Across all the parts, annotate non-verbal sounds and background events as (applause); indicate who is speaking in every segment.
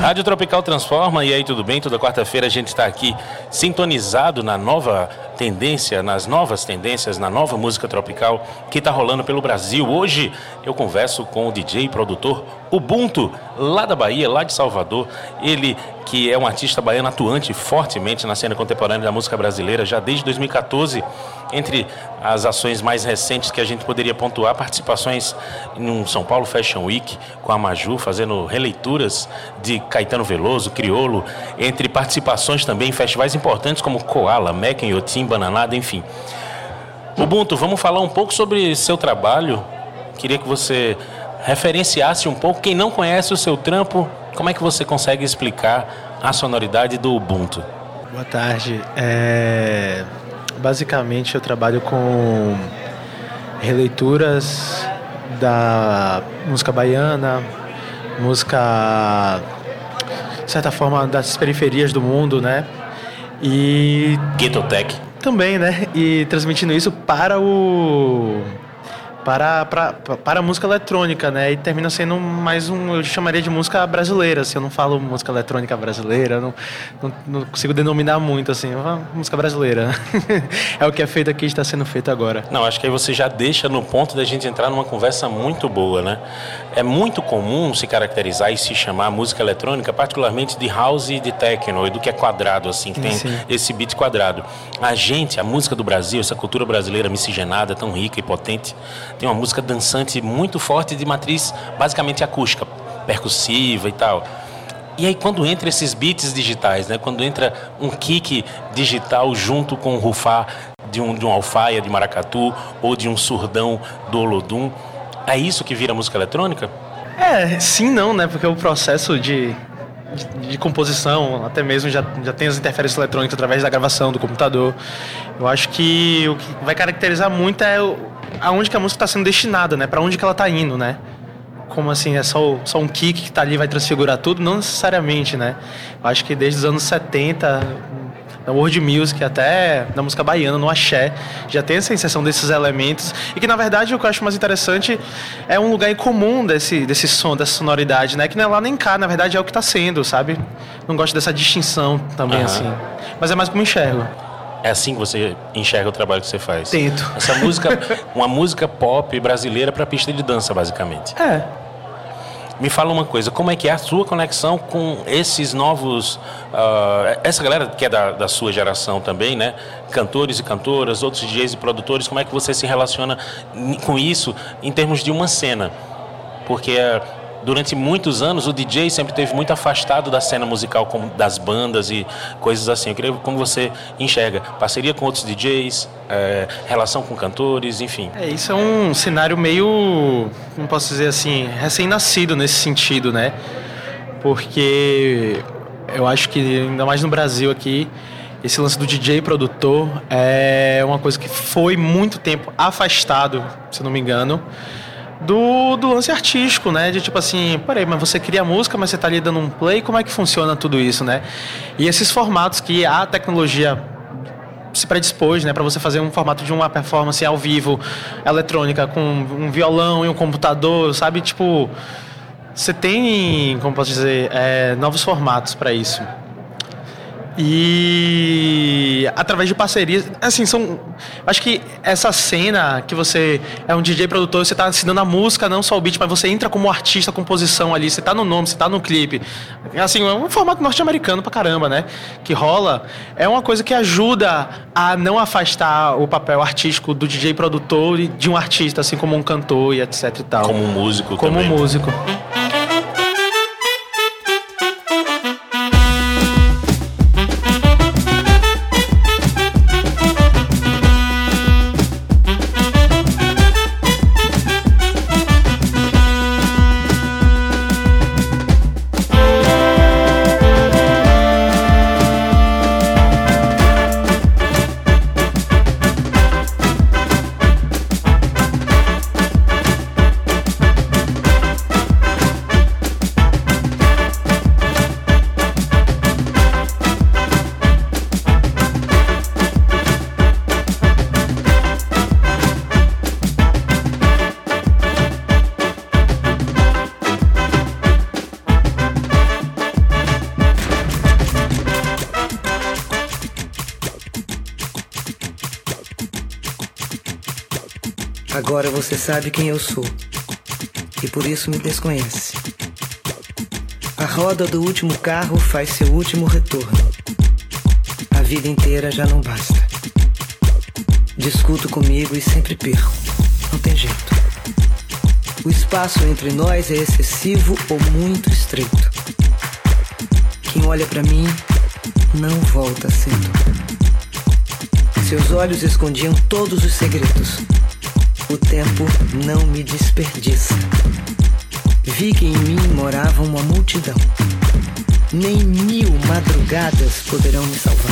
Speaker 1: Rádio Tropical Transforma, e aí tudo bem? Toda quarta-feira a gente está aqui sintonizado na nova tendência, nas novas tendências, na nova música tropical que está rolando pelo Brasil. Hoje eu converso com o DJ e produtor Ubuntu, lá da Bahia, lá de Salvador. Ele que é um artista baiano atuante fortemente na cena contemporânea da música brasileira já desde 2014. Entre as ações mais recentes que a gente poderia pontuar, participações em um São Paulo Fashion Week com a Maju, fazendo releituras de Caetano Veloso, Criolo, entre participações também em festivais importantes como Koala, Mecken, Yotim, Bananada, enfim. Ubuntu, vamos falar um pouco sobre seu trabalho. Queria que você referenciasse um pouco. Quem não conhece o seu trampo, como é que você consegue explicar a sonoridade do Ubuntu?
Speaker 2: Boa tarde. É... Basicamente, eu trabalho com releituras da música baiana, música, de certa forma, das periferias do mundo, né?
Speaker 1: E. Ghetto Tech.
Speaker 2: Também, né? E transmitindo isso para o para, para, para a música eletrônica, né? E termina sendo mais um, eu chamaria de música brasileira, assim, eu não falo música eletrônica brasileira, não, não, não consigo denominar muito, assim, música brasileira. (laughs) é o que é feito aqui está sendo feito agora.
Speaker 1: Não, acho que aí você já deixa no ponto da gente entrar numa conversa muito boa, né? É muito comum se caracterizar e se chamar música eletrônica, particularmente de house e de techno, e do que é quadrado, assim, que tem Sim. esse beat quadrado. A gente, a música do Brasil, essa cultura brasileira miscigenada, tão rica e potente, tem uma música dançante muito forte de matriz basicamente acústica, percussiva e tal. E aí quando entra esses beats digitais, né? Quando entra um kick digital junto com o rufar de um, de um alfaia de maracatu ou de um surdão do Olodum, é isso que vira música eletrônica?
Speaker 2: É, sim não, né? Porque o processo de, de, composição, até mesmo já, já tem as interferências eletrônicas através da gravação do computador. Eu acho que o que vai caracterizar muito é aonde que a música está sendo destinada, né? Para onde que ela está indo, né? Como assim, é só, só um kick que está ali vai transfigurar tudo? Não necessariamente, né? Eu acho que desde os anos 70, na world music, até na música baiana, no axé, já tem essa inserção desses elementos. E que, na verdade, o que eu acho mais interessante é um lugar em comum desse, desse som, dessa sonoridade, né? Que não é lá nem cá, na verdade é o que está sendo, sabe? Não gosto dessa distinção também, uhum. assim. Mas é mais como enxergo.
Speaker 1: É assim que você enxerga o trabalho que você faz?
Speaker 2: Tento.
Speaker 1: Essa música, uma música pop brasileira para pista de dança, basicamente.
Speaker 2: É.
Speaker 1: Me fala uma coisa, como é que é a sua conexão com esses novos, uh, essa galera que é da, da, sua geração também, né? Cantores e cantoras, outros DJs e produtores, como é que você se relaciona com isso em termos de uma cena? Porque uh, durante muitos anos o DJ sempre teve muito afastado da cena musical como das bandas e coisas assim. Eu queria como você enxerga parceria com outros DJs, é, relação com cantores, enfim.
Speaker 2: É, isso é um cenário meio, como posso dizer assim, recém-nascido nesse sentido, né? Porque eu acho que ainda mais no Brasil aqui esse lance do DJ produtor é uma coisa que foi muito tempo afastado, se não me engano do, do lance artístico, né? De tipo assim, peraí, mas você cria música, mas você está ali dando um play, como é que funciona tudo isso, né? E esses formatos que a tecnologia se predispôs, né, para você fazer um formato de uma performance ao vivo, eletrônica, com um violão e um computador, sabe? Tipo, você tem, como posso dizer, é, novos formatos para isso. E através de parcerias, assim, são. Acho que essa cena que você é um DJ produtor, você está assinando a música, não só o beat, mas você entra como artista, composição ali, você está no nome, você está no clipe. Assim, é um formato norte-americano pra caramba, né? Que rola. É uma coisa que ajuda a não afastar o papel artístico do DJ produtor de um artista, assim como um cantor e etc e tal.
Speaker 1: Como um músico
Speaker 2: como
Speaker 1: também.
Speaker 2: Como um músico.
Speaker 3: Agora você sabe quem eu sou e por isso me desconhece. A roda do último carro faz seu último retorno. A vida inteira já não basta. Discuto comigo e sempre perco. Não tem jeito. O espaço entre nós é excessivo ou muito estreito. Quem olha para mim não volta cedo. Seus olhos escondiam todos os segredos. O tempo não me desperdiça. Vi que em mim morava uma multidão. Nem mil madrugadas poderão me salvar.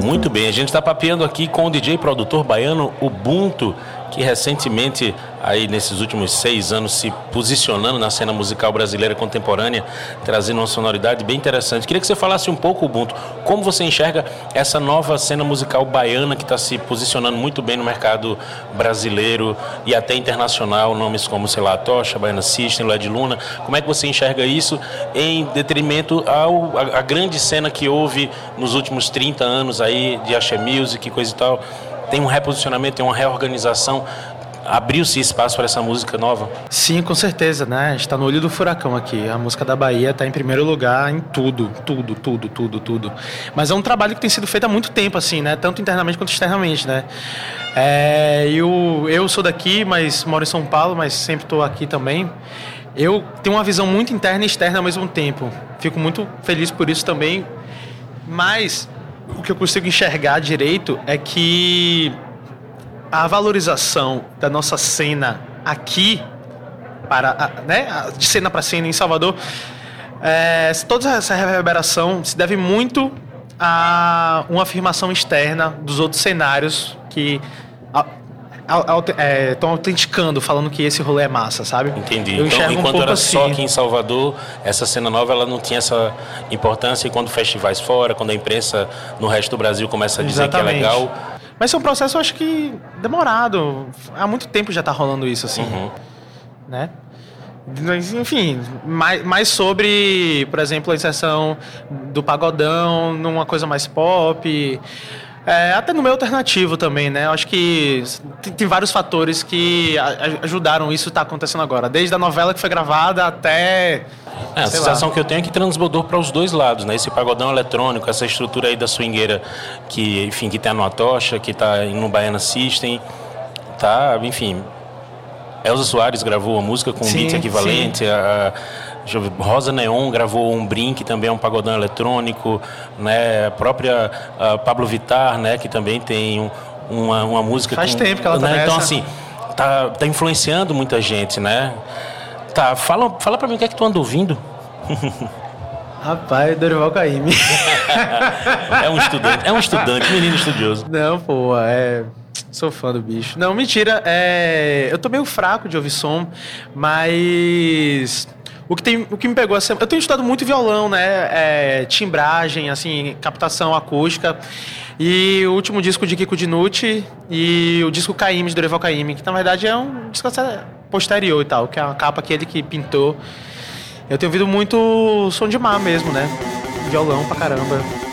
Speaker 1: Muito bem, a gente está papeando aqui com o DJ produtor baiano Ubuntu, que recentemente aí nesses últimos seis anos se posicionando na cena musical brasileira contemporânea, trazendo uma sonoridade bem interessante. Queria que você falasse um pouco, Ubuntu, como você enxerga essa nova cena musical baiana que está se posicionando muito bem no mercado brasileiro e até internacional, nomes como, sei lá, Tocha, Baiana System, Led Luna. Como é que você enxerga isso em detrimento ao, a, a grande cena que houve nos últimos 30 anos aí de Axé Music e coisa e tal? Tem um reposicionamento, tem uma reorganização abriu-se espaço para essa música nova?
Speaker 2: Sim, com certeza, né? Está no olho do furacão aqui. A música da Bahia está em primeiro lugar em tudo, tudo, tudo, tudo, tudo. Mas é um trabalho que tem sido feito há muito tempo, assim, né? Tanto internamente quanto externamente, né? É, eu, eu sou daqui, mas moro em São Paulo, mas sempre estou aqui também. Eu tenho uma visão muito interna e externa ao mesmo tempo. Fico muito feliz por isso também. Mas o que eu consigo enxergar direito é que a valorização da nossa cena aqui, para, né, de cena para cena em Salvador, é, toda essa reverberação se deve muito a uma afirmação externa dos outros cenários que estão é, autenticando, falando que esse rolê é massa, sabe?
Speaker 1: Entendi. Eu então, enquanto um era assim. só aqui em Salvador, essa cena nova ela não tinha essa importância e quando festivais fora, quando a imprensa no resto do Brasil começa a dizer Exatamente. que é legal,
Speaker 2: mas é um processo, eu acho que demorado. Há muito tempo já está rolando isso, assim. Uhum. Né? Enfim, mais, mais sobre, por exemplo, a inserção do pagodão numa coisa mais pop. É, até no meio alternativo também, né? Eu acho que tem, tem vários fatores que ajudaram isso estar tá acontecendo agora. Desde a novela que foi gravada até.
Speaker 1: É, a sensação lá. que eu tenho é que transbordou para os dois lados, né? Esse pagodão eletrônico, essa estrutura aí da swingueira que, enfim, que tem no Atocha, que está no Baiana System, tá, enfim. Elza Soares gravou a música com sim, um beat equivalente sim. a Rosa Neon gravou um Brin, que também é um pagodão eletrônico, né? A própria a Pablo Vittar, né? Que também tem um, uma, uma música.
Speaker 2: Faz
Speaker 1: com,
Speaker 2: tempo que ela tá
Speaker 1: né? Então, assim, tá, tá influenciando muita gente, né? Tá, fala, fala pra mim o que é que tu anda ouvindo. (laughs)
Speaker 2: Rapaz, Dorival Caymmi. (laughs)
Speaker 1: é um estudante, é um estudante, menino estudioso.
Speaker 2: Não, pô, é. Sou fã do bicho. Não, mentira. É... Eu tô meio fraco de ouvir som, mas o que, tem, o que me pegou assim, eu tenho estudado muito violão, né? É, timbragem, assim, captação acústica. E o último disco de Kiko Dinucci e o disco Caíme, de Dorival Caymmi, que na verdade é um disco posterior e tal, que é a capa que ele que pintou. Eu tenho ouvido muito som de mar mesmo, né? Violão pra caramba.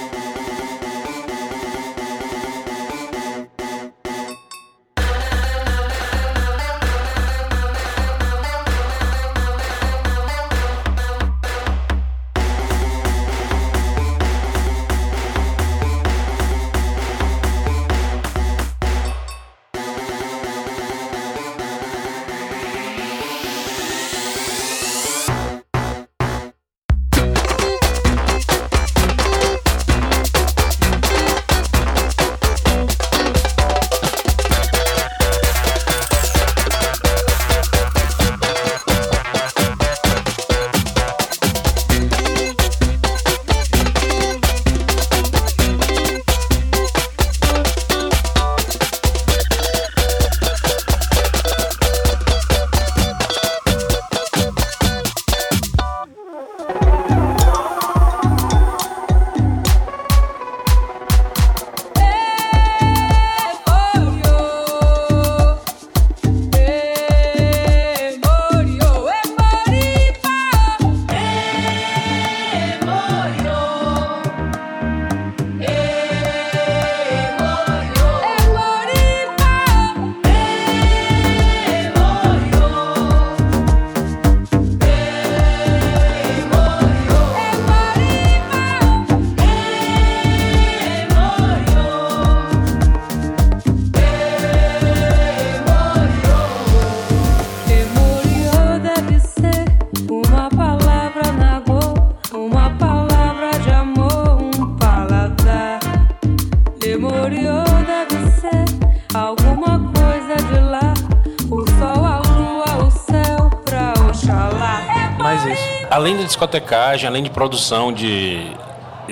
Speaker 1: Além da discotecagem, além de produção de,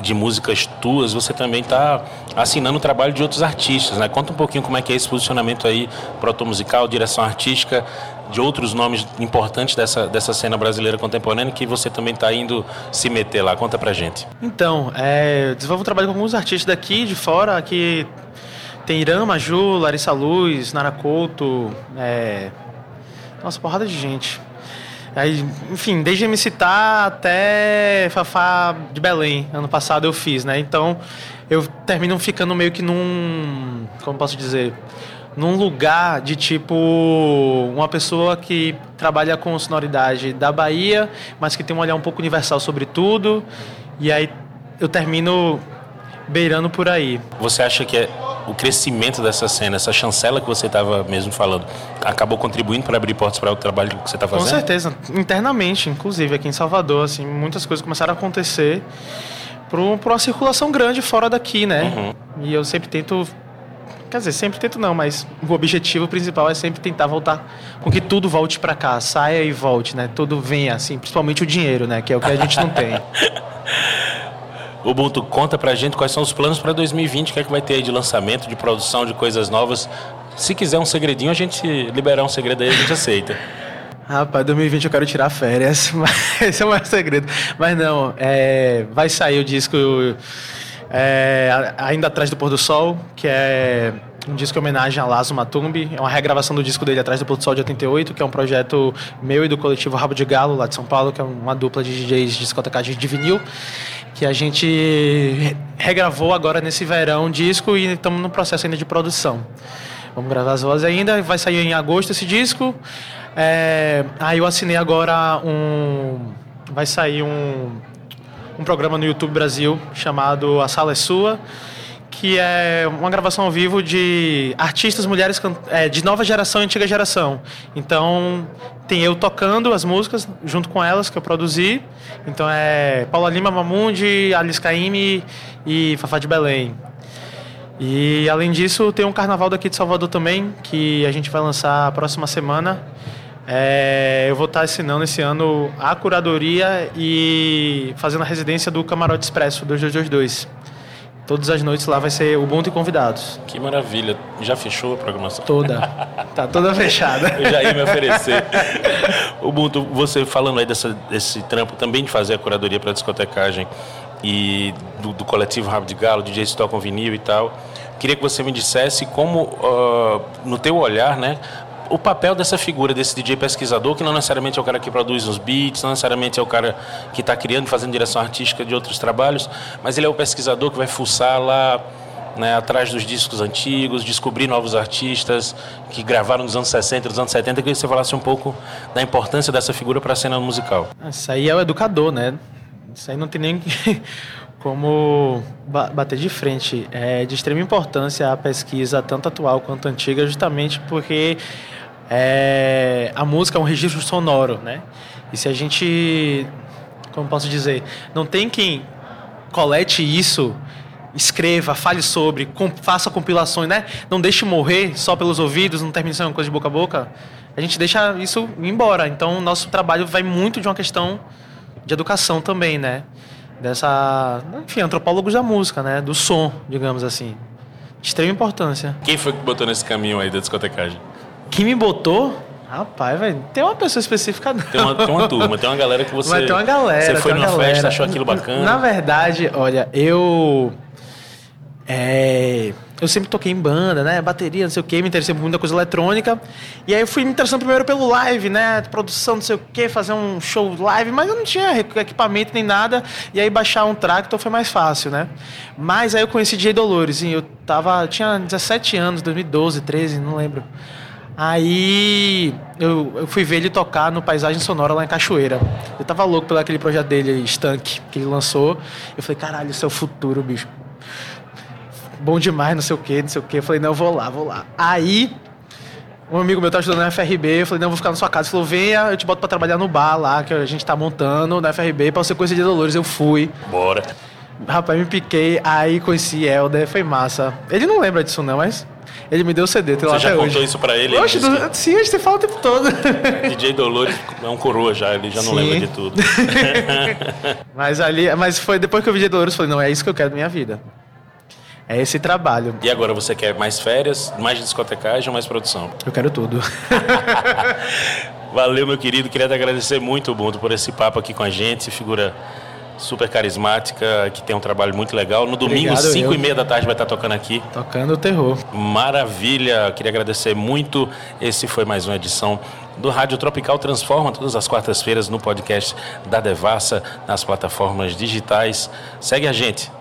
Speaker 1: de músicas tuas, você também está assinando o trabalho de outros artistas, né? Conta um pouquinho como é que é esse posicionamento aí, protomusical, direção artística, de outros nomes importantes dessa, dessa cena brasileira contemporânea que você também está indo se meter lá. Conta pra gente.
Speaker 2: Então, é, desenvolvo um trabalho com alguns artistas daqui, de fora, que tem Irã, Maju, Larissa Luz, Nara Couto, é... nossa, porrada de gente. Aí, enfim, desde me citar até Fafá de Belém, ano passado eu fiz, né? Então eu termino ficando meio que num. Como posso dizer? Num lugar de tipo. Uma pessoa que trabalha com sonoridade da Bahia, mas que tem um olhar um pouco universal sobre tudo. E aí eu termino beirando por aí.
Speaker 1: Você acha que é o crescimento dessa cena, essa chancela que você estava mesmo falando, acabou contribuindo para abrir portas para o trabalho que você está fazendo?
Speaker 2: Com certeza, internamente, inclusive aqui em Salvador, assim, muitas coisas começaram a acontecer por uma circulação grande fora daqui, né? Uhum. E eu sempre tento Quer dizer, sempre tento não, mas o objetivo principal é sempre tentar voltar com que tudo volte para cá, saia e volte, né? Tudo venha assim, principalmente o dinheiro, né? Que é o que a gente não tem. (laughs)
Speaker 1: Ubuntu, conta pra gente quais são os planos para 2020, o que é que vai ter aí de lançamento, de produção, de coisas novas. Se quiser um segredinho, a gente liberar um segredo aí, a gente aceita.
Speaker 2: Rapaz, 2020 eu quero tirar férias, (laughs) mas esse é o maior segredo. Mas não, é, vai sair o disco é, Ainda Atrás do Pôr do Sol, que é um disco em homenagem a Lazo Matumbi. É uma regravação do disco dele Atrás do Pôr do Sol de 88, que é um projeto meu e do coletivo Rabo de Galo, lá de São Paulo, que é uma dupla de DJs de discotecagem de vinil que a gente regravou agora nesse verão disco e estamos no processo ainda de produção. Vamos gravar as vozes ainda, vai sair em agosto esse disco. É, aí eu assinei agora um. Vai sair um, um programa no YouTube Brasil chamado A Sala é Sua que é uma gravação ao vivo de artistas mulheres é, de nova geração e antiga geração. Então, tem eu tocando as músicas junto com elas que eu produzi. Então é Paula Lima Mamundi, Alice Caime e Fafá de Belém. E além disso, tem um carnaval daqui de Salvador também, que a gente vai lançar a próxima semana. É, eu vou estar assinando esse ano a curadoria e fazendo a residência do Camarote Expresso 2222. Todas as noites lá vai ser Ubuntu e convidados.
Speaker 1: Que maravilha. Já fechou a programação?
Speaker 2: Toda. (laughs) tá toda fechada.
Speaker 1: Eu já ia me oferecer. (laughs) Ubuntu, você falando aí dessa, desse trampo também de fazer a curadoria para discotecagem e do, do coletivo Rabo de Galo, DJ com Vinil e tal. Queria que você me dissesse como, uh, no teu olhar, né, o papel dessa figura, desse DJ pesquisador, que não necessariamente é o cara que produz os beats, não necessariamente é o cara que está criando, fazendo direção artística de outros trabalhos, mas ele é o pesquisador que vai fuçar lá né, atrás dos discos antigos, descobrir novos artistas que gravaram nos anos 60, nos anos 70. Eu queria que você falasse um pouco da importância dessa figura para a cena musical.
Speaker 2: Isso aí é o educador, né? Isso aí não tem nem (laughs) como bater de frente. É de extrema importância a pesquisa, tanto atual quanto antiga, justamente porque é, a música é um registro sonoro, né? E se a gente, como posso dizer, não tem quem colete isso, escreva, fale sobre, com, faça compilações, né? Não deixe morrer só pelos ouvidos, não termine sendo uma coisa de boca a boca. A gente deixa isso embora. Então, nosso trabalho vai muito de uma questão de educação também, né? Dessa, enfim, antropólogos da música, né? Do som, digamos assim. De extrema importância.
Speaker 1: Quem foi que botou nesse caminho aí da discotecagem?
Speaker 2: Quem me botou? Rapaz, velho, tem uma pessoa específica não.
Speaker 1: Tem uma, tem uma turma, tem uma galera que você.
Speaker 2: Mas tem uma galera.
Speaker 1: Você foi numa
Speaker 2: galera.
Speaker 1: festa, achou aquilo bacana.
Speaker 2: Na verdade, olha, eu. É, eu sempre toquei em banda, né? Bateria, não sei o quê, me interessei muito na coisa eletrônica. E aí eu fui me interessando primeiro pelo live, né? Produção, não sei o quê, fazer um show live, mas eu não tinha equipamento nem nada. E aí baixar um Tractor foi mais fácil, né? Mas aí eu conheci DJ Dolores, e eu tava. tinha 17 anos, 2012, 13, não lembro. Aí eu, eu, fui ver ele tocar no Paisagem Sonora lá em Cachoeira. Eu tava louco pelo aquele projeto dele, Stank, que ele lançou. Eu falei, caralho, isso é o futuro, bicho. Bom demais, não sei o quê, não sei o quê. Eu falei, não, eu vou lá, vou lá. Aí, um amigo meu tava estudando na FRB, eu falei, não, eu vou ficar na sua casa. Ele falou, venha, eu te boto pra trabalhar no bar lá, que a gente tá montando na FRB, pra você conhecer de Dolores. Eu fui.
Speaker 1: Bora.
Speaker 2: Rapaz, me piquei, aí conheci Helder, foi massa. Ele não lembra disso não, mas Ele me deu o CD, tem lá
Speaker 1: Você já contou
Speaker 2: hoje.
Speaker 1: isso pra ele?
Speaker 2: Oxe, do- sim, a gente fala o tempo todo. (laughs)
Speaker 1: DJ Dolores é um coroa já, ele já não
Speaker 2: Sim.
Speaker 1: lembra de tudo. (laughs)
Speaker 2: mas ali, mas foi depois que eu vi Dolores, eu falei, não, é isso que eu quero da minha vida. É esse trabalho.
Speaker 1: e agora você quer mais férias, mais discotecagem ou mais produção?
Speaker 2: Eu quero tudo. (laughs)
Speaker 1: Valeu, meu querido. Queria te agradecer muito, Ubuntu, por esse papo aqui com a gente. Figura super carismática, que tem um trabalho muito legal. No domingo,
Speaker 2: Obrigado,
Speaker 1: 5 e meia da tarde, vai estar tocando aqui.
Speaker 2: Tocando o terror.
Speaker 1: Maravilha, queria agradecer muito. Esse foi mais uma edição do Rádio Tropical Transforma, todas as quartas-feiras no podcast da Devassa, nas plataformas digitais. Segue a gente.